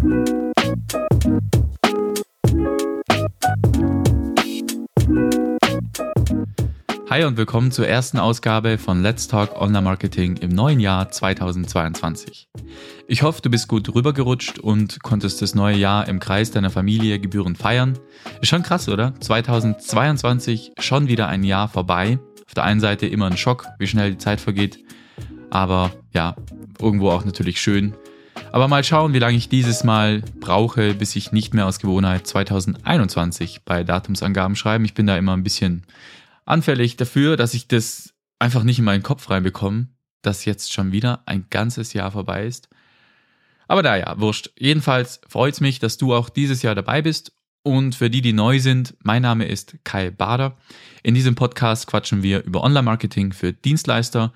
Hi und willkommen zur ersten Ausgabe von Let's Talk Online Marketing im neuen Jahr 2022. Ich hoffe, du bist gut rübergerutscht und konntest das neue Jahr im Kreis deiner Familie gebührend feiern. Ist schon krass, oder? 2022 schon wieder ein Jahr vorbei. Auf der einen Seite immer ein Schock, wie schnell die Zeit vergeht. Aber ja, irgendwo auch natürlich schön. Aber mal schauen, wie lange ich dieses Mal brauche, bis ich nicht mehr aus Gewohnheit 2021 bei Datumsangaben schreibe. Ich bin da immer ein bisschen anfällig dafür, dass ich das einfach nicht in meinen Kopf reinbekomme, dass jetzt schon wieder ein ganzes Jahr vorbei ist. Aber naja, wurscht. Jedenfalls freut es mich, dass du auch dieses Jahr dabei bist. Und für die, die neu sind, mein Name ist Kai Bader. In diesem Podcast quatschen wir über Online-Marketing für Dienstleister.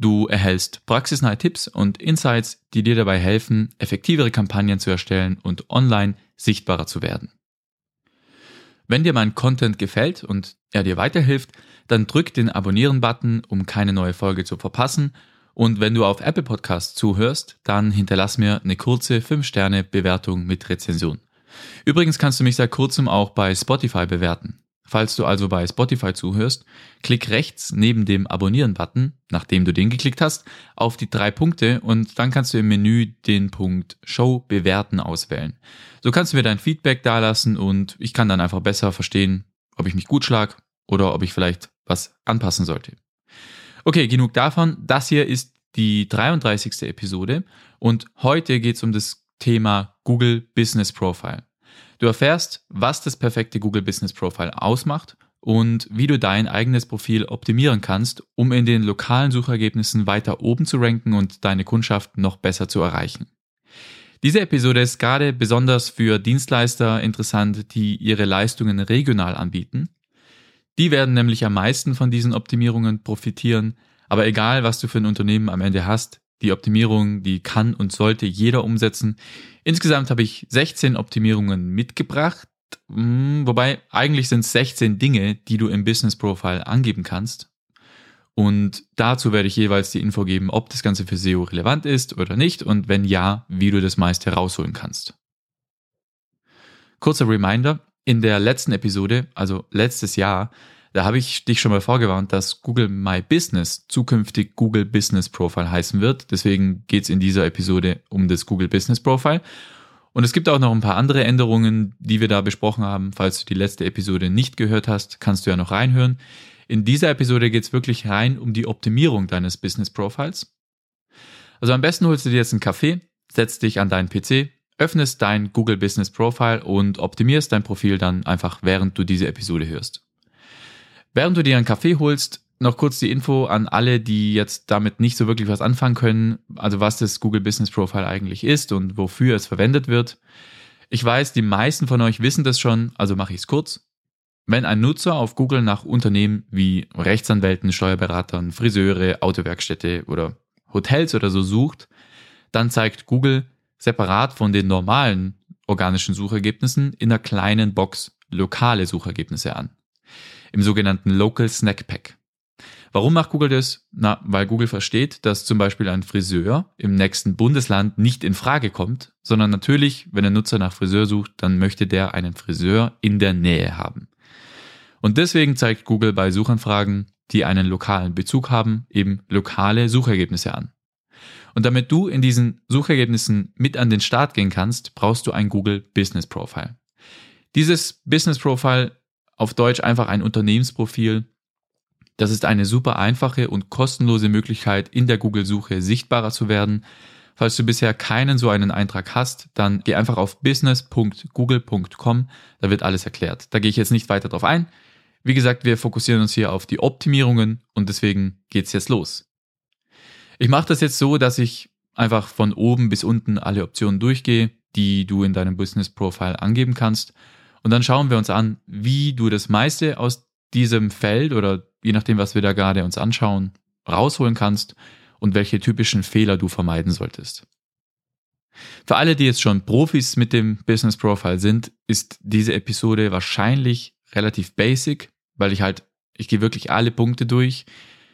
Du erhältst praxisnahe Tipps und Insights, die dir dabei helfen, effektivere Kampagnen zu erstellen und online sichtbarer zu werden. Wenn dir mein Content gefällt und er dir weiterhilft, dann drück den Abonnieren-Button, um keine neue Folge zu verpassen. Und wenn du auf Apple Podcasts zuhörst, dann hinterlass mir eine kurze 5-Sterne-Bewertung mit Rezension. Übrigens kannst du mich seit kurzem auch bei Spotify bewerten. Falls du also bei Spotify zuhörst, klick rechts neben dem Abonnieren-Button, nachdem du den geklickt hast, auf die drei Punkte und dann kannst du im Menü den Punkt Show bewerten auswählen. So kannst du mir dein Feedback dalassen und ich kann dann einfach besser verstehen, ob ich mich gut schlag oder ob ich vielleicht was anpassen sollte. Okay, genug davon. Das hier ist die 33. Episode und heute geht es um das Thema Google Business Profile. Du erfährst, was das perfekte Google Business Profile ausmacht und wie du dein eigenes Profil optimieren kannst, um in den lokalen Suchergebnissen weiter oben zu ranken und deine Kundschaft noch besser zu erreichen. Diese Episode ist gerade besonders für Dienstleister interessant, die ihre Leistungen regional anbieten. Die werden nämlich am meisten von diesen Optimierungen profitieren, aber egal was du für ein Unternehmen am Ende hast, die Optimierung, die kann und sollte jeder umsetzen. Insgesamt habe ich 16 Optimierungen mitgebracht, hm, wobei eigentlich sind es 16 Dinge, die du im Business Profile angeben kannst. Und dazu werde ich jeweils die Info geben, ob das Ganze für SEO relevant ist oder nicht und wenn ja, wie du das meiste rausholen kannst. Kurzer Reminder, in der letzten Episode, also letztes Jahr, da habe ich dich schon mal vorgewarnt, dass Google My Business zukünftig Google Business Profile heißen wird. Deswegen geht es in dieser Episode um das Google Business Profile. Und es gibt auch noch ein paar andere Änderungen, die wir da besprochen haben. Falls du die letzte Episode nicht gehört hast, kannst du ja noch reinhören. In dieser Episode geht es wirklich rein um die Optimierung deines Business Profiles. Also am besten holst du dir jetzt einen Kaffee, setzt dich an deinen PC, öffnest dein Google Business Profile und optimierst dein Profil dann einfach, während du diese Episode hörst. Während du dir einen Kaffee holst, noch kurz die Info an alle, die jetzt damit nicht so wirklich was anfangen können, also was das Google Business Profile eigentlich ist und wofür es verwendet wird. Ich weiß, die meisten von euch wissen das schon, also mache ich es kurz. Wenn ein Nutzer auf Google nach Unternehmen wie Rechtsanwälten, Steuerberatern, Friseure, Autowerkstätte oder Hotels oder so sucht, dann zeigt Google separat von den normalen organischen Suchergebnissen in einer kleinen Box lokale Suchergebnisse an im sogenannten Local Snack Pack. Warum macht Google das? Na, weil Google versteht, dass zum Beispiel ein Friseur im nächsten Bundesland nicht in Frage kommt, sondern natürlich, wenn ein Nutzer nach Friseur sucht, dann möchte der einen Friseur in der Nähe haben. Und deswegen zeigt Google bei Suchanfragen, die einen lokalen Bezug haben, eben lokale Suchergebnisse an. Und damit du in diesen Suchergebnissen mit an den Start gehen kannst, brauchst du ein Google Business Profile. Dieses Business Profile auf Deutsch einfach ein Unternehmensprofil. Das ist eine super einfache und kostenlose Möglichkeit, in der Google-Suche sichtbarer zu werden. Falls du bisher keinen so einen Eintrag hast, dann geh einfach auf business.google.com, da wird alles erklärt. Da gehe ich jetzt nicht weiter drauf ein. Wie gesagt, wir fokussieren uns hier auf die Optimierungen und deswegen geht's jetzt los. Ich mache das jetzt so, dass ich einfach von oben bis unten alle Optionen durchgehe, die du in deinem Business Profile angeben kannst und dann schauen wir uns an, wie du das meiste aus diesem Feld oder je nachdem, was wir da gerade uns anschauen, rausholen kannst und welche typischen Fehler du vermeiden solltest. Für alle, die jetzt schon Profis mit dem Business Profile sind, ist diese Episode wahrscheinlich relativ basic, weil ich halt, ich gehe wirklich alle Punkte durch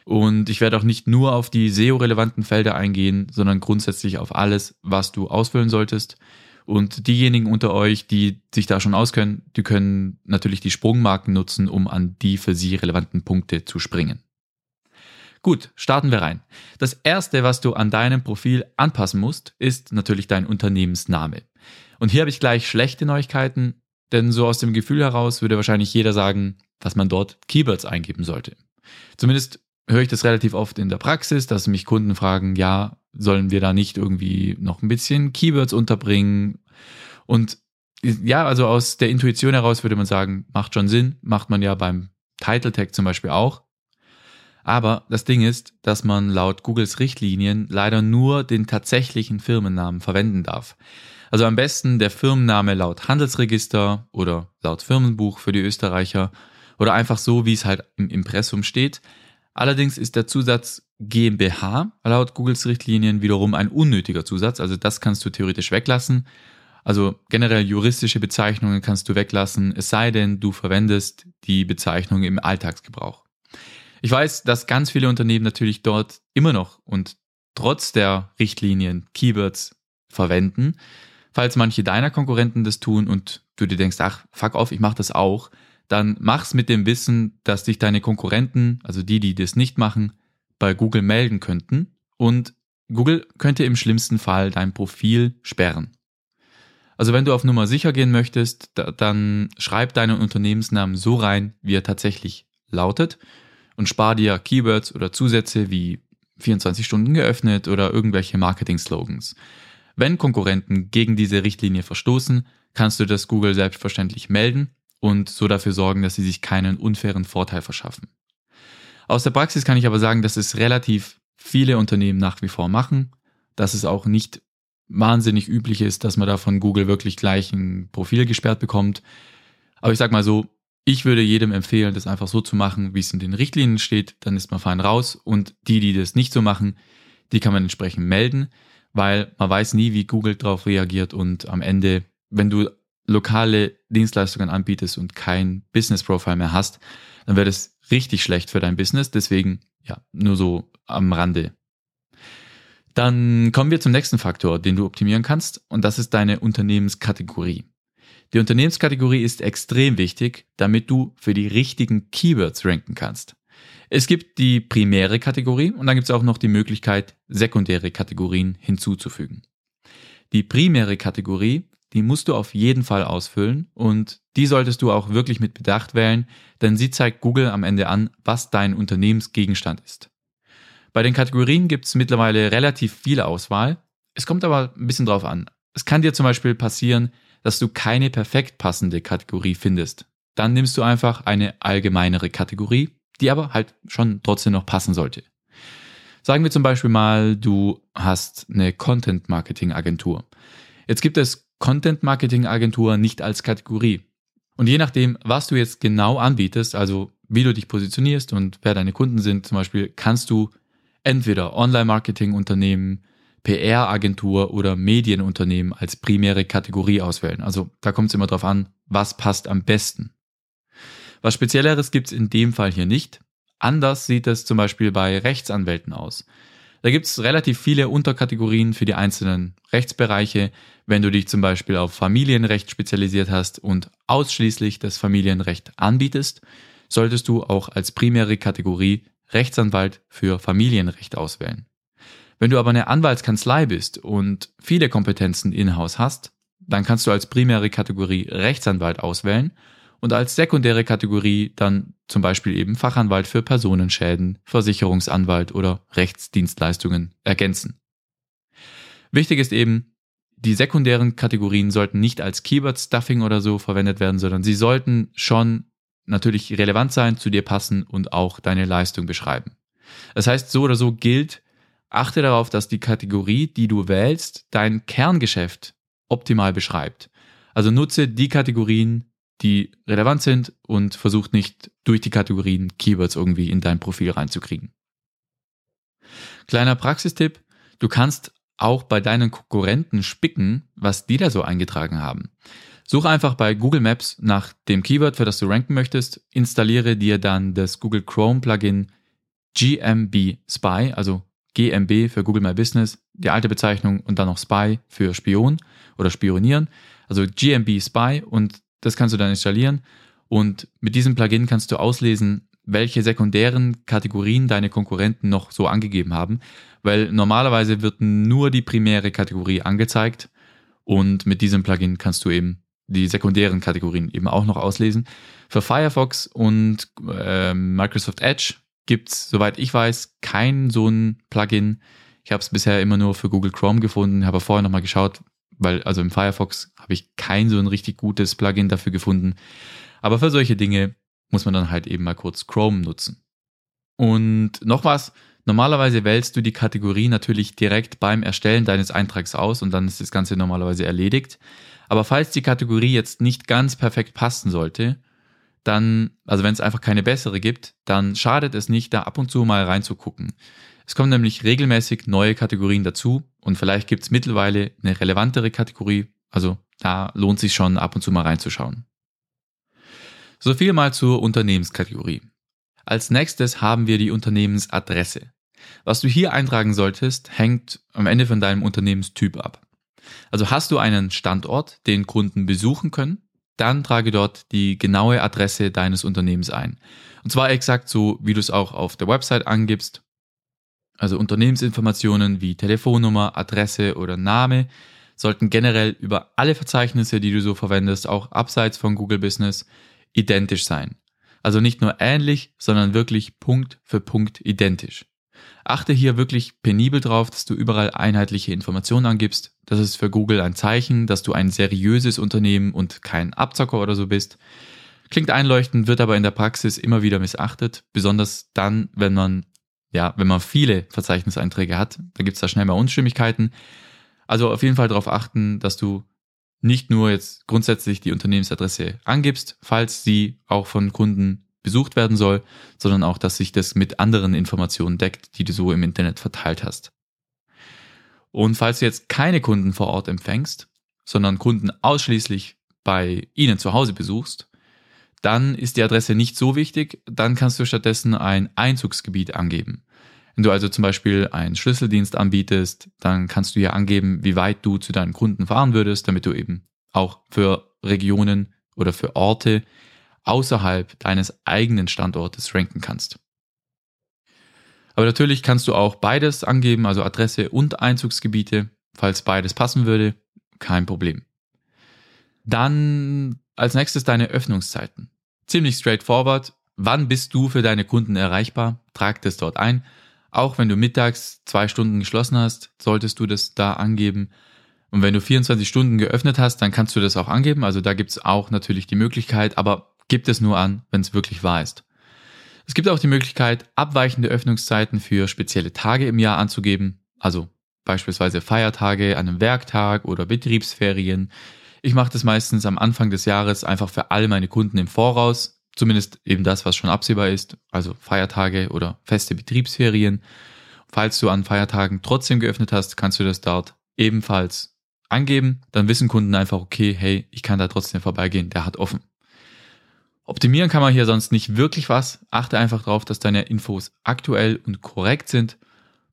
und ich werde auch nicht nur auf die SEO-relevanten Felder eingehen, sondern grundsätzlich auf alles, was du ausfüllen solltest. Und diejenigen unter euch, die sich da schon auskennen, die können natürlich die Sprungmarken nutzen, um an die für sie relevanten Punkte zu springen. Gut, starten wir rein. Das erste, was du an deinem Profil anpassen musst, ist natürlich dein Unternehmensname. Und hier habe ich gleich schlechte Neuigkeiten, denn so aus dem Gefühl heraus würde wahrscheinlich jeder sagen, dass man dort Keywords eingeben sollte. Zumindest höre ich das relativ oft in der Praxis, dass mich Kunden fragen, ja, sollen wir da nicht irgendwie noch ein bisschen Keywords unterbringen? Und ja, also aus der Intuition heraus würde man sagen, macht schon Sinn, macht man ja beim Title Tag zum Beispiel auch. Aber das Ding ist, dass man laut Googles Richtlinien leider nur den tatsächlichen Firmennamen verwenden darf. Also am besten der Firmenname laut Handelsregister oder laut Firmenbuch für die Österreicher oder einfach so, wie es halt im Impressum steht. Allerdings ist der Zusatz GmbH laut Googles Richtlinien wiederum ein unnötiger Zusatz, also das kannst du theoretisch weglassen. Also generell juristische Bezeichnungen kannst du weglassen, es sei denn, du verwendest die Bezeichnung im Alltagsgebrauch. Ich weiß, dass ganz viele Unternehmen natürlich dort immer noch und trotz der Richtlinien Keywords verwenden. Falls manche deiner Konkurrenten das tun und du dir denkst, ach, fuck off, ich mache das auch, dann mach's mit dem Wissen, dass dich deine Konkurrenten, also die, die das nicht machen, bei Google melden könnten und Google könnte im schlimmsten Fall dein Profil sperren. Also wenn du auf Nummer sicher gehen möchtest, dann schreib deinen Unternehmensnamen so rein, wie er tatsächlich lautet und spar dir Keywords oder Zusätze wie 24 Stunden geöffnet oder irgendwelche Marketing-Slogans. Wenn Konkurrenten gegen diese Richtlinie verstoßen, kannst du das Google selbstverständlich melden und so dafür sorgen, dass sie sich keinen unfairen Vorteil verschaffen. Aus der Praxis kann ich aber sagen, dass es relativ viele Unternehmen nach wie vor machen, dass es auch nicht wahnsinnig üblich ist, dass man da von Google wirklich gleich ein Profil gesperrt bekommt. Aber ich sag mal so, ich würde jedem empfehlen, das einfach so zu machen, wie es in den Richtlinien steht, dann ist man fein raus und die, die das nicht so machen, die kann man entsprechend melden, weil man weiß nie, wie Google darauf reagiert und am Ende, wenn du lokale Dienstleistungen anbietest und kein Business Profile mehr hast, dann wäre das richtig schlecht für dein Business. Deswegen, ja, nur so am Rande. Dann kommen wir zum nächsten Faktor, den du optimieren kannst, und das ist deine Unternehmenskategorie. Die Unternehmenskategorie ist extrem wichtig, damit du für die richtigen Keywords ranken kannst. Es gibt die primäre Kategorie und dann gibt es auch noch die Möglichkeit, sekundäre Kategorien hinzuzufügen. Die primäre Kategorie, die musst du auf jeden Fall ausfüllen und die solltest du auch wirklich mit Bedacht wählen, denn sie zeigt Google am Ende an, was dein Unternehmensgegenstand ist. Bei den Kategorien gibt es mittlerweile relativ viel Auswahl. Es kommt aber ein bisschen drauf an. Es kann dir zum Beispiel passieren, dass du keine perfekt passende Kategorie findest. Dann nimmst du einfach eine allgemeinere Kategorie, die aber halt schon trotzdem noch passen sollte. Sagen wir zum Beispiel mal, du hast eine Content Marketing Agentur. Jetzt gibt es Content Marketing Agentur nicht als Kategorie. Und je nachdem, was du jetzt genau anbietest, also wie du dich positionierst und wer deine Kunden sind, zum Beispiel, kannst du entweder Online-Marketing-Unternehmen, PR-Agentur oder Medienunternehmen als primäre Kategorie auswählen. Also da kommt es immer darauf an, was passt am besten. Was Spezielleres gibt es in dem Fall hier nicht. Anders sieht es zum Beispiel bei Rechtsanwälten aus. Da gibt es relativ viele Unterkategorien für die einzelnen Rechtsbereiche. Wenn du dich zum Beispiel auf Familienrecht spezialisiert hast und ausschließlich das Familienrecht anbietest, solltest du auch als primäre Kategorie Rechtsanwalt für Familienrecht auswählen. Wenn du aber eine Anwaltskanzlei bist und viele Kompetenzen in-house hast, dann kannst du als primäre Kategorie Rechtsanwalt auswählen und als sekundäre Kategorie dann zum Beispiel eben Fachanwalt für Personenschäden, Versicherungsanwalt oder Rechtsdienstleistungen ergänzen. Wichtig ist eben, die sekundären Kategorien sollten nicht als Keyword Stuffing oder so verwendet werden, sondern sie sollten schon natürlich relevant sein, zu dir passen und auch deine Leistung beschreiben. Das heißt, so oder so gilt, Achte darauf, dass die Kategorie, die du wählst, dein Kerngeschäft optimal beschreibt. Also nutze die Kategorien, die relevant sind und versuch nicht durch die Kategorien Keywords irgendwie in dein Profil reinzukriegen. Kleiner Praxistipp, du kannst auch bei deinen Konkurrenten spicken, was die da so eingetragen haben. Such einfach bei Google Maps nach dem Keyword, für das du ranken möchtest, installiere dir dann das Google Chrome Plugin GMB Spy, also GMB für Google My Business, die alte Bezeichnung und dann noch Spy für Spion oder Spionieren. Also GMB Spy und das kannst du dann installieren. Und mit diesem Plugin kannst du auslesen, welche sekundären Kategorien deine Konkurrenten noch so angegeben haben, weil normalerweise wird nur die primäre Kategorie angezeigt und mit diesem Plugin kannst du eben die sekundären Kategorien eben auch noch auslesen. Für Firefox und äh, Microsoft Edge gibt's, soweit ich weiß, kein so ein Plugin. Ich habe es bisher immer nur für Google Chrome gefunden, habe vorher nochmal geschaut, weil also im Firefox habe ich kein so ein richtig gutes Plugin dafür gefunden. Aber für solche Dinge muss man dann halt eben mal kurz Chrome nutzen. Und noch was, normalerweise wählst du die Kategorie natürlich direkt beim Erstellen deines Eintrags aus und dann ist das Ganze normalerweise erledigt. Aber falls die Kategorie jetzt nicht ganz perfekt passen sollte, dann, also wenn es einfach keine bessere gibt, dann schadet es nicht, da ab und zu mal reinzugucken. Es kommen nämlich regelmäßig neue Kategorien dazu und vielleicht gibt es mittlerweile eine relevantere Kategorie, also da lohnt sich schon ab und zu mal reinzuschauen. So viel mal zur Unternehmenskategorie. Als nächstes haben wir die Unternehmensadresse. Was du hier eintragen solltest, hängt am Ende von deinem Unternehmenstyp ab. Also hast du einen Standort, den Kunden besuchen können, dann trage dort die genaue Adresse deines Unternehmens ein. Und zwar exakt so, wie du es auch auf der Website angibst. Also Unternehmensinformationen wie Telefonnummer, Adresse oder Name sollten generell über alle Verzeichnisse, die du so verwendest, auch abseits von Google Business, identisch sein. Also nicht nur ähnlich, sondern wirklich Punkt für Punkt identisch. Achte hier wirklich penibel drauf, dass du überall einheitliche Informationen angibst. Das ist für Google ein Zeichen, dass du ein seriöses Unternehmen und kein Abzocker oder so bist. Klingt einleuchtend, wird aber in der Praxis immer wieder missachtet, besonders dann, wenn man ja, wenn man viele Verzeichniseinträge hat, dann gibt es da schnell mal Unstimmigkeiten. Also auf jeden Fall darauf achten, dass du nicht nur jetzt grundsätzlich die Unternehmensadresse angibst, falls sie auch von Kunden besucht werden soll, sondern auch, dass sich das mit anderen Informationen deckt, die du so im Internet verteilt hast. Und falls du jetzt keine Kunden vor Ort empfängst, sondern Kunden ausschließlich bei ihnen zu Hause besuchst, dann ist die Adresse nicht so wichtig, dann kannst du stattdessen ein Einzugsgebiet angeben. Wenn du also zum Beispiel einen Schlüsseldienst anbietest, dann kannst du hier angeben, wie weit du zu deinen Kunden fahren würdest, damit du eben auch für Regionen oder für Orte außerhalb deines eigenen Standortes ranken kannst. Aber natürlich kannst du auch beides angeben, also Adresse und Einzugsgebiete, falls beides passen würde, kein Problem. Dann als nächstes deine Öffnungszeiten. Ziemlich straightforward. Wann bist du für deine Kunden erreichbar? Trag das dort ein. Auch wenn du mittags zwei Stunden geschlossen hast, solltest du das da angeben. Und wenn du 24 Stunden geöffnet hast, dann kannst du das auch angeben. Also da gibt's auch natürlich die Möglichkeit, aber Gib es nur an, wenn es wirklich wahr ist. Es gibt auch die Möglichkeit, abweichende Öffnungszeiten für spezielle Tage im Jahr anzugeben, also beispielsweise Feiertage an einem Werktag oder Betriebsferien. Ich mache das meistens am Anfang des Jahres einfach für all meine Kunden im Voraus, zumindest eben das, was schon absehbar ist, also Feiertage oder feste Betriebsferien. Falls du an Feiertagen trotzdem geöffnet hast, kannst du das dort ebenfalls angeben. Dann wissen Kunden einfach, okay, hey, ich kann da trotzdem vorbeigehen, der hat offen. Optimieren kann man hier sonst nicht wirklich was. Achte einfach darauf, dass deine Infos aktuell und korrekt sind.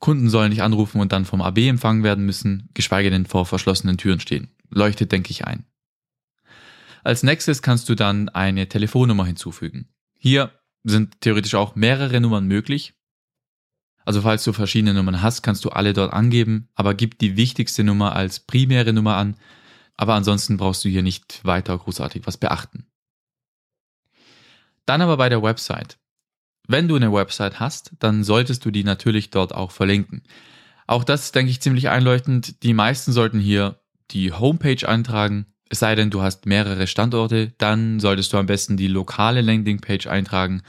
Kunden sollen nicht anrufen und dann vom AB empfangen werden müssen, geschweige denn vor verschlossenen Türen stehen. Leuchtet, denke ich, ein. Als nächstes kannst du dann eine Telefonnummer hinzufügen. Hier sind theoretisch auch mehrere Nummern möglich. Also falls du verschiedene Nummern hast, kannst du alle dort angeben, aber gib die wichtigste Nummer als primäre Nummer an. Aber ansonsten brauchst du hier nicht weiter großartig was beachten. Dann aber bei der Website. Wenn du eine Website hast, dann solltest du die natürlich dort auch verlinken. Auch das ist, denke ich, ziemlich einleuchtend. Die meisten sollten hier die Homepage eintragen. Es sei denn, du hast mehrere Standorte, dann solltest du am besten die lokale Landingpage eintragen.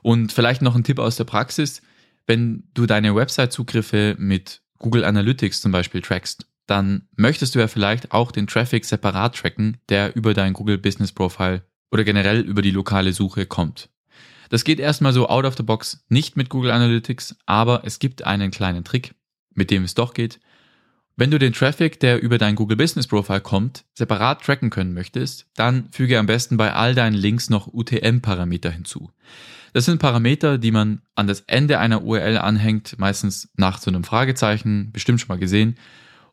Und vielleicht noch ein Tipp aus der Praxis. Wenn du deine Website-Zugriffe mit Google Analytics zum Beispiel trackst, dann möchtest du ja vielleicht auch den Traffic separat tracken, der über dein Google Business Profile oder generell über die lokale Suche kommt. Das geht erstmal so out of the box nicht mit Google Analytics, aber es gibt einen kleinen Trick, mit dem es doch geht. Wenn du den Traffic, der über dein Google Business Profile kommt, separat tracken können möchtest, dann füge am besten bei all deinen Links noch UTM-Parameter hinzu. Das sind Parameter, die man an das Ende einer URL anhängt, meistens nach so einem Fragezeichen, bestimmt schon mal gesehen.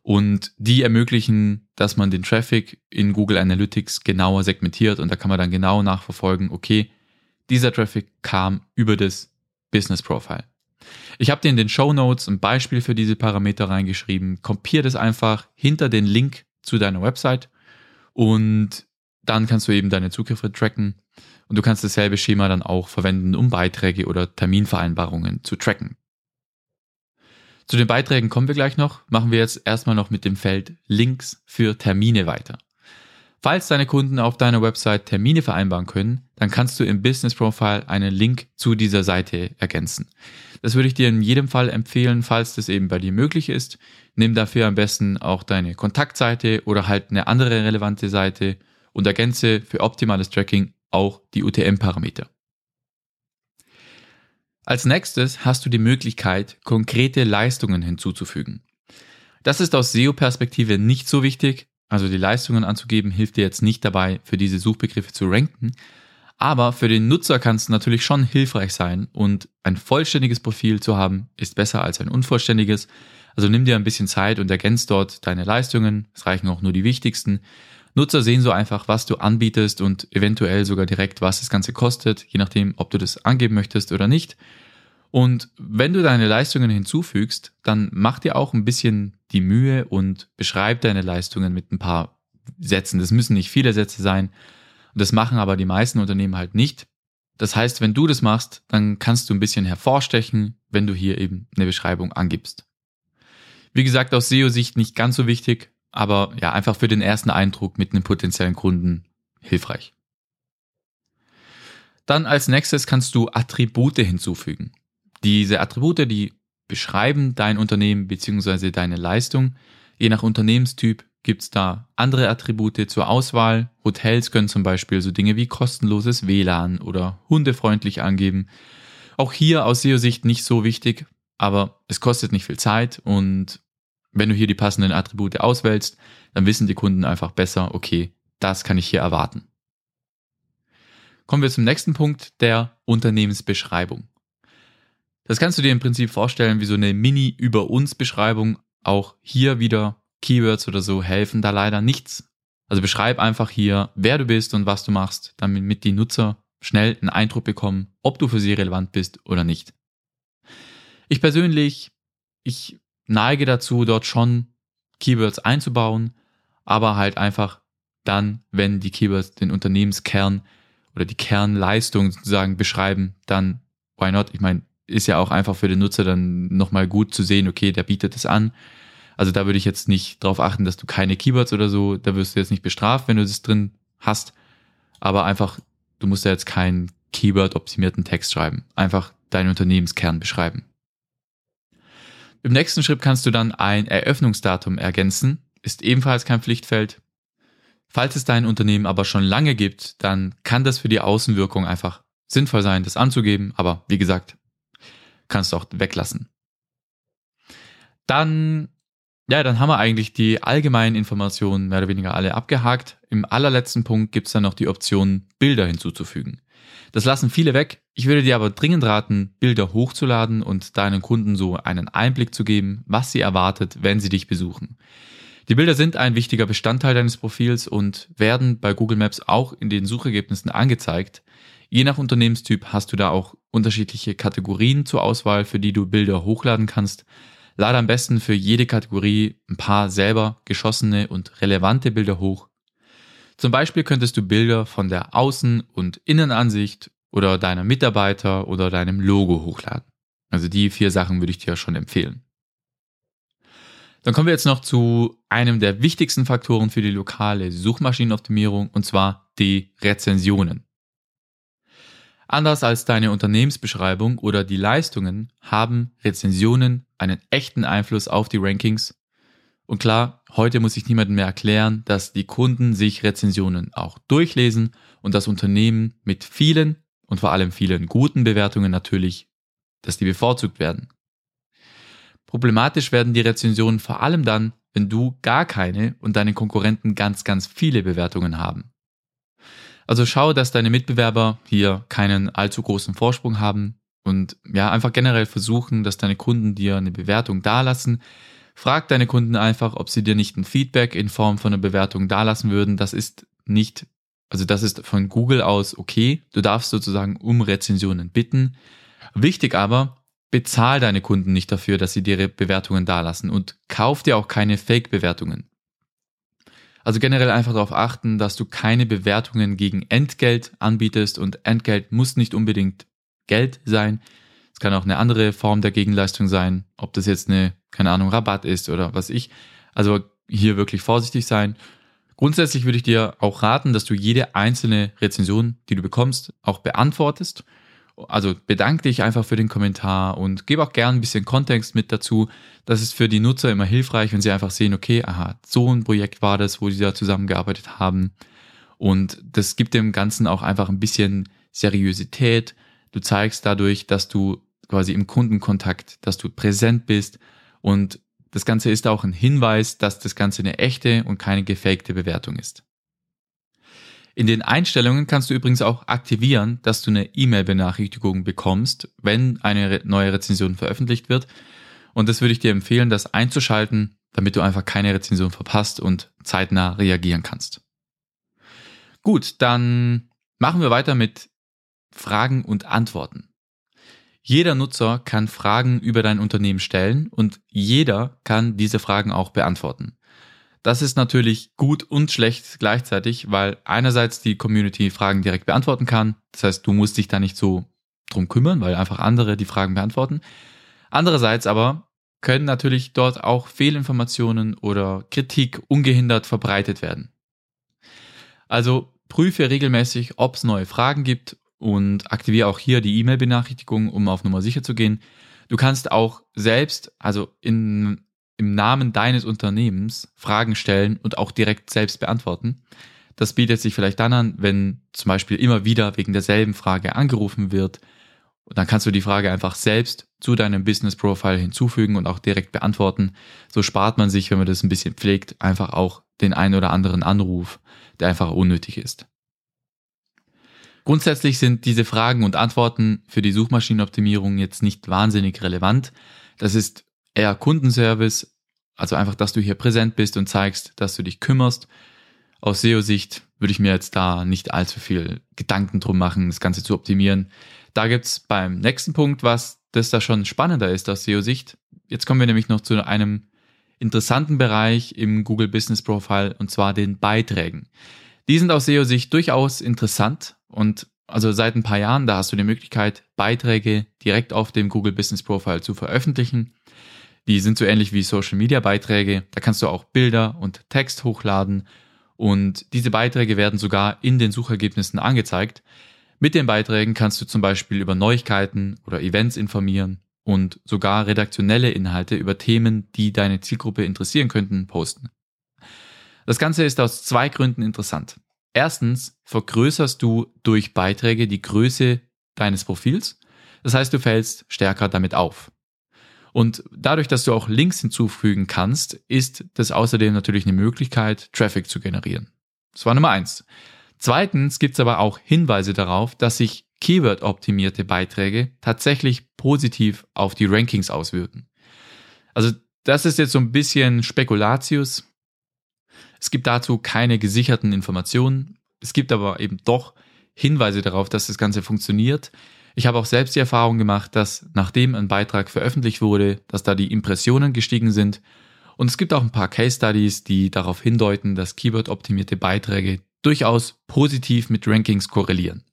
Und die ermöglichen, dass man den Traffic in Google Analytics genauer segmentiert und da kann man dann genau nachverfolgen, okay, dieser Traffic kam über das Business Profile. Ich habe dir in den Show Notes ein Beispiel für diese Parameter reingeschrieben. Kopier das einfach hinter den Link zu deiner Website und dann kannst du eben deine Zugriffe tracken und du kannst dasselbe Schema dann auch verwenden, um Beiträge oder Terminvereinbarungen zu tracken. Zu den Beiträgen kommen wir gleich noch, machen wir jetzt erstmal noch mit dem Feld Links für Termine weiter. Falls deine Kunden auf deiner Website Termine vereinbaren können, dann kannst du im Business Profile einen Link zu dieser Seite ergänzen. Das würde ich dir in jedem Fall empfehlen, falls das eben bei dir möglich ist. Nimm dafür am besten auch deine Kontaktseite oder halt eine andere relevante Seite und ergänze für optimales Tracking auch die UTM-Parameter. Als nächstes hast du die Möglichkeit, konkrete Leistungen hinzuzufügen. Das ist aus SEO-Perspektive nicht so wichtig, also die Leistungen anzugeben hilft dir jetzt nicht dabei, für diese Suchbegriffe zu ranken, aber für den Nutzer kann es natürlich schon hilfreich sein und ein vollständiges Profil zu haben ist besser als ein unvollständiges. Also nimm dir ein bisschen Zeit und ergänz dort deine Leistungen. Es reichen auch nur die wichtigsten. Nutzer sehen so einfach, was du anbietest und eventuell sogar direkt, was das Ganze kostet, je nachdem, ob du das angeben möchtest oder nicht. Und wenn du deine Leistungen hinzufügst, dann mach dir auch ein bisschen die Mühe und beschreib deine Leistungen mit ein paar Sätzen. Das müssen nicht viele Sätze sein. Das machen aber die meisten Unternehmen halt nicht. Das heißt, wenn du das machst, dann kannst du ein bisschen hervorstechen, wenn du hier eben eine Beschreibung angibst. Wie gesagt, aus SEO-Sicht nicht ganz so wichtig, aber ja, einfach für den ersten Eindruck mit einem potenziellen Kunden hilfreich. Dann als nächstes kannst du Attribute hinzufügen. Diese Attribute, die beschreiben dein Unternehmen bzw. deine Leistung. Je nach Unternehmenstyp gibt es da andere Attribute zur Auswahl. Hotels können zum Beispiel so Dinge wie kostenloses WLAN oder hundefreundlich angeben. Auch hier aus SEO-Sicht nicht so wichtig, aber es kostet nicht viel Zeit und wenn du hier die passenden Attribute auswählst, dann wissen die Kunden einfach besser, okay, das kann ich hier erwarten. Kommen wir zum nächsten Punkt, der Unternehmensbeschreibung. Das kannst du dir im Prinzip vorstellen wie so eine Mini-Über uns Beschreibung. Auch hier wieder Keywords oder so helfen da leider nichts. Also beschreib einfach hier, wer du bist und was du machst, damit die Nutzer schnell einen Eindruck bekommen, ob du für sie relevant bist oder nicht. Ich persönlich, ich neige dazu, dort schon Keywords einzubauen, aber halt einfach dann, wenn die Keywords den Unternehmenskern oder die Kernleistung sozusagen beschreiben, dann why not? Ich meine, ist ja auch einfach für den Nutzer dann nochmal gut zu sehen, okay, der bietet es an. Also da würde ich jetzt nicht darauf achten, dass du keine Keywords oder so, da wirst du jetzt nicht bestraft, wenn du das drin hast. Aber einfach, du musst ja jetzt keinen Keyword-optimierten Text schreiben. Einfach deinen Unternehmenskern beschreiben. Im nächsten Schritt kannst du dann ein Eröffnungsdatum ergänzen, ist ebenfalls kein Pflichtfeld. Falls es dein Unternehmen aber schon lange gibt, dann kann das für die Außenwirkung einfach sinnvoll sein, das anzugeben, aber wie gesagt, kannst du auch weglassen. Dann, ja, dann haben wir eigentlich die allgemeinen Informationen mehr oder weniger alle abgehakt. Im allerletzten Punkt gibt es dann noch die Option, Bilder hinzuzufügen. Das lassen viele weg. Ich würde dir aber dringend raten, Bilder hochzuladen und deinen Kunden so einen Einblick zu geben, was sie erwartet, wenn sie dich besuchen. Die Bilder sind ein wichtiger Bestandteil deines Profils und werden bei Google Maps auch in den Suchergebnissen angezeigt. Je nach Unternehmenstyp hast du da auch unterschiedliche Kategorien zur Auswahl, für die du Bilder hochladen kannst. Lade am besten für jede Kategorie ein paar selber geschossene und relevante Bilder hoch zum Beispiel könntest du Bilder von der Außen- und Innenansicht oder deiner Mitarbeiter oder deinem Logo hochladen. Also die vier Sachen würde ich dir schon empfehlen. Dann kommen wir jetzt noch zu einem der wichtigsten Faktoren für die lokale Suchmaschinenoptimierung und zwar die Rezensionen. Anders als deine Unternehmensbeschreibung oder die Leistungen haben Rezensionen einen echten Einfluss auf die Rankings und klar, heute muss ich niemandem mehr erklären, dass die Kunden sich Rezensionen auch durchlesen und das Unternehmen mit vielen und vor allem vielen guten Bewertungen natürlich, dass die bevorzugt werden. Problematisch werden die Rezensionen vor allem dann, wenn du gar keine und deine Konkurrenten ganz, ganz viele Bewertungen haben. Also schau, dass deine Mitbewerber hier keinen allzu großen Vorsprung haben und ja, einfach generell versuchen, dass deine Kunden dir eine Bewertung dalassen. Frag deine Kunden einfach, ob sie dir nicht ein Feedback in Form von einer Bewertung dalassen würden. Das ist nicht, also das ist von Google aus okay. Du darfst sozusagen um Rezensionen bitten. Wichtig aber, bezahl deine Kunden nicht dafür, dass sie dir Bewertungen dalassen und kauf dir auch keine Fake-Bewertungen. Also generell einfach darauf achten, dass du keine Bewertungen gegen Entgelt anbietest und Entgelt muss nicht unbedingt Geld sein. Es kann auch eine andere Form der Gegenleistung sein, ob das jetzt eine, keine Ahnung, Rabatt ist oder was ich. Also hier wirklich vorsichtig sein. Grundsätzlich würde ich dir auch raten, dass du jede einzelne Rezension, die du bekommst, auch beantwortest also bedank dich einfach für den Kommentar und gebe auch gern ein bisschen Kontext mit dazu. Das ist für die Nutzer immer hilfreich, wenn sie einfach sehen, okay, aha, so ein Projekt war das, wo sie da zusammengearbeitet haben. Und das gibt dem Ganzen auch einfach ein bisschen Seriosität. Du zeigst dadurch, dass du quasi im Kundenkontakt, dass du präsent bist und das Ganze ist auch ein Hinweis, dass das Ganze eine echte und keine gefakte Bewertung ist. In den Einstellungen kannst du übrigens auch aktivieren, dass du eine E-Mail-Benachrichtigung bekommst, wenn eine neue Rezension veröffentlicht wird. Und das würde ich dir empfehlen, das einzuschalten, damit du einfach keine Rezension verpasst und zeitnah reagieren kannst. Gut, dann machen wir weiter mit Fragen und Antworten. Jeder Nutzer kann Fragen über dein Unternehmen stellen und jeder kann diese Fragen auch beantworten. Das ist natürlich gut und schlecht gleichzeitig, weil einerseits die Community Fragen direkt beantworten kann. Das heißt, du musst dich da nicht so drum kümmern, weil einfach andere die Fragen beantworten. Andererseits aber können natürlich dort auch Fehlinformationen oder Kritik ungehindert verbreitet werden. Also prüfe regelmäßig, ob es neue Fragen gibt und aktiviere auch hier die E-Mail-Benachrichtigung, um auf Nummer sicher zu gehen. Du kannst auch selbst, also in im Namen deines Unternehmens Fragen stellen und auch direkt selbst beantworten. Das bietet sich vielleicht dann an, wenn zum Beispiel immer wieder wegen derselben Frage angerufen wird. Und dann kannst du die Frage einfach selbst zu deinem Business Profile hinzufügen und auch direkt beantworten. So spart man sich, wenn man das ein bisschen pflegt, einfach auch den einen oder anderen Anruf, der einfach unnötig ist. Grundsätzlich sind diese Fragen und Antworten für die Suchmaschinenoptimierung jetzt nicht wahnsinnig relevant. Das ist eher Kundenservice, also einfach, dass du hier präsent bist und zeigst, dass du dich kümmerst. Aus SEO-Sicht würde ich mir jetzt da nicht allzu viel Gedanken drum machen, das Ganze zu optimieren. Da gibt's beim nächsten Punkt was, das da schon spannender ist aus SEO-Sicht. Jetzt kommen wir nämlich noch zu einem interessanten Bereich im Google Business Profile und zwar den Beiträgen. Die sind aus SEO-Sicht durchaus interessant und also seit ein paar Jahren, da hast du die Möglichkeit, Beiträge direkt auf dem Google Business Profile zu veröffentlichen. Die sind so ähnlich wie Social Media Beiträge. Da kannst du auch Bilder und Text hochladen und diese Beiträge werden sogar in den Suchergebnissen angezeigt. Mit den Beiträgen kannst du zum Beispiel über Neuigkeiten oder Events informieren und sogar redaktionelle Inhalte über Themen, die deine Zielgruppe interessieren könnten, posten. Das Ganze ist aus zwei Gründen interessant. Erstens vergrößerst du durch Beiträge die Größe deines Profils. Das heißt, du fällst stärker damit auf. Und dadurch, dass du auch Links hinzufügen kannst, ist das außerdem natürlich eine Möglichkeit, Traffic zu generieren. Das war Nummer eins. Zweitens gibt es aber auch Hinweise darauf, dass sich Keyword-optimierte Beiträge tatsächlich positiv auf die Rankings auswirken. Also das ist jetzt so ein bisschen Spekulatius. Es gibt dazu keine gesicherten Informationen. Es gibt aber eben doch Hinweise darauf, dass das Ganze funktioniert. Ich habe auch selbst die Erfahrung gemacht, dass nachdem ein Beitrag veröffentlicht wurde, dass da die Impressionen gestiegen sind. Und es gibt auch ein paar Case Studies, die darauf hindeuten, dass Keyword-optimierte Beiträge durchaus positiv mit Rankings korrelieren.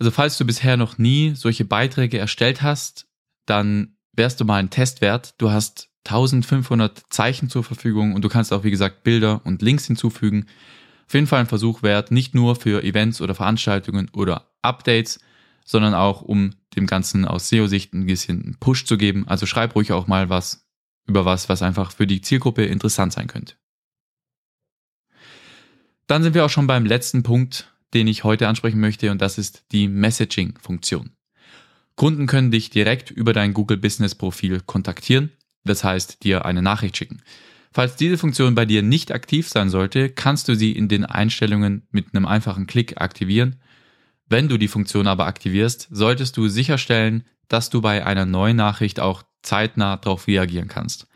Also falls du bisher noch nie solche Beiträge erstellt hast, dann wärst du mal ein Test wert. Du hast 1500 Zeichen zur Verfügung und du kannst auch, wie gesagt, Bilder und Links hinzufügen. Auf jeden Fall ein Versuch wert, nicht nur für Events oder Veranstaltungen oder Updates, sondern auch um dem Ganzen aus SEO-Sicht ein bisschen einen Push zu geben. Also schreib ruhig auch mal was über was, was einfach für die Zielgruppe interessant sein könnte. Dann sind wir auch schon beim letzten Punkt, den ich heute ansprechen möchte, und das ist die Messaging-Funktion. Kunden können dich direkt über dein Google Business Profil kontaktieren. das heißt dir eine Nachricht schicken. Falls diese Funktion bei dir nicht aktiv sein sollte, kannst du sie in den Einstellungen mit einem einfachen Klick aktivieren. Wenn du die Funktion aber aktivierst, solltest du sicherstellen, dass du bei einer neuen Nachricht auch zeitnah darauf reagieren kannst.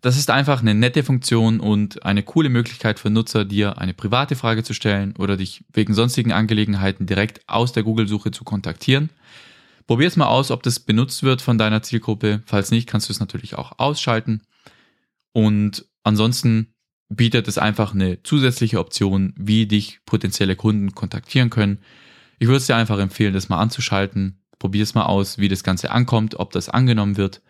Das ist einfach eine nette Funktion und eine coole Möglichkeit für Nutzer, dir eine private Frage zu stellen oder dich wegen sonstigen Angelegenheiten direkt aus der Google-Suche zu kontaktieren. Probier es mal aus, ob das benutzt wird von deiner Zielgruppe. Falls nicht, kannst du es natürlich auch ausschalten. Und ansonsten bietet es einfach eine zusätzliche Option, wie dich potenzielle Kunden kontaktieren können. Ich würde es dir einfach empfehlen, das mal anzuschalten. Probier es mal aus, wie das Ganze ankommt, ob das angenommen wird.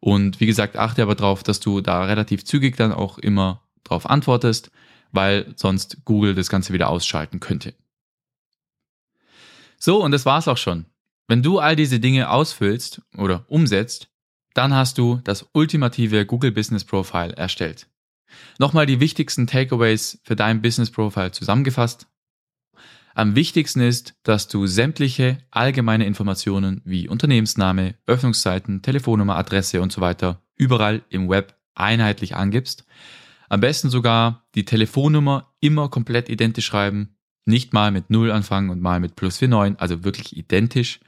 Und wie gesagt, achte aber darauf, dass du da relativ zügig dann auch immer darauf antwortest, weil sonst Google das Ganze wieder ausschalten könnte. So, und das war's auch schon. Wenn du all diese Dinge ausfüllst oder umsetzt, dann hast du das ultimative Google Business Profile erstellt. Nochmal die wichtigsten Takeaways für dein Business Profile zusammengefasst. Am wichtigsten ist, dass du sämtliche allgemeine Informationen wie Unternehmensname, Öffnungszeiten, Telefonnummer, Adresse und so weiter überall im Web einheitlich angibst. Am besten sogar die Telefonnummer immer komplett identisch schreiben, nicht mal mit 0 anfangen und mal mit plus 49, also wirklich identisch.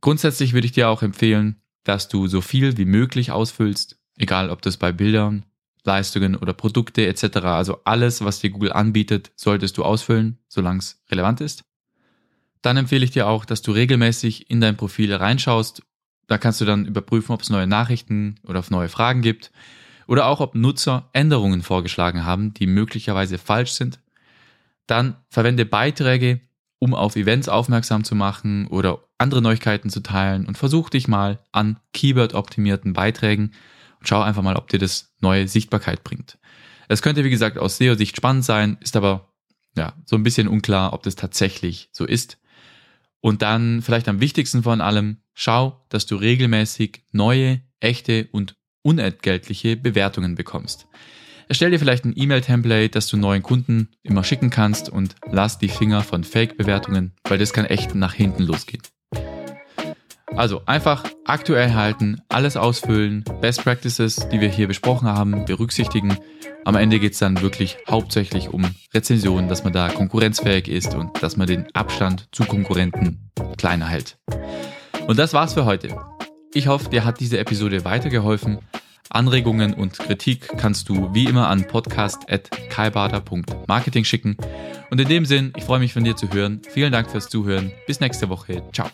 Grundsätzlich würde ich dir auch empfehlen, dass du so viel wie möglich ausfüllst, egal ob das bei Bildern, Leistungen oder Produkte etc. Also alles, was dir Google anbietet, solltest du ausfüllen, solange es relevant ist. Dann empfehle ich dir auch, dass du regelmäßig in dein Profil reinschaust. Da kannst du dann überprüfen, ob es neue Nachrichten oder neue Fragen gibt oder auch ob Nutzer Änderungen vorgeschlagen haben, die möglicherweise falsch sind. Dann verwende Beiträge, um auf Events aufmerksam zu machen oder andere Neuigkeiten zu teilen und versuch dich mal an Keyword-optimierten Beiträgen und schau einfach mal, ob dir das neue Sichtbarkeit bringt. Es könnte, wie gesagt, aus SEO-Sicht spannend sein, ist aber ja so ein bisschen unklar, ob das tatsächlich so ist. Und dann vielleicht am wichtigsten von allem, schau, dass du regelmäßig neue, echte und unentgeltliche Bewertungen bekommst. Erstell dir vielleicht ein E-Mail-Template, das du neuen Kunden immer schicken kannst und lass die Finger von Fake-Bewertungen, weil das kann echt nach hinten losgehen. Also einfach aktuell halten, alles ausfüllen, Best Practices, die wir hier besprochen haben, berücksichtigen. Am Ende geht es dann wirklich hauptsächlich um Rezensionen, dass man da konkurrenzfähig ist und dass man den Abstand zu Konkurrenten kleiner hält. Und das war's für heute. Ich hoffe, dir hat diese Episode weitergeholfen. Anregungen und Kritik kannst du wie immer an podcast.kaibader.marketing schicken. Und in dem Sinn, ich freue mich von dir zu hören. Vielen Dank fürs Zuhören. Bis nächste Woche. Ciao.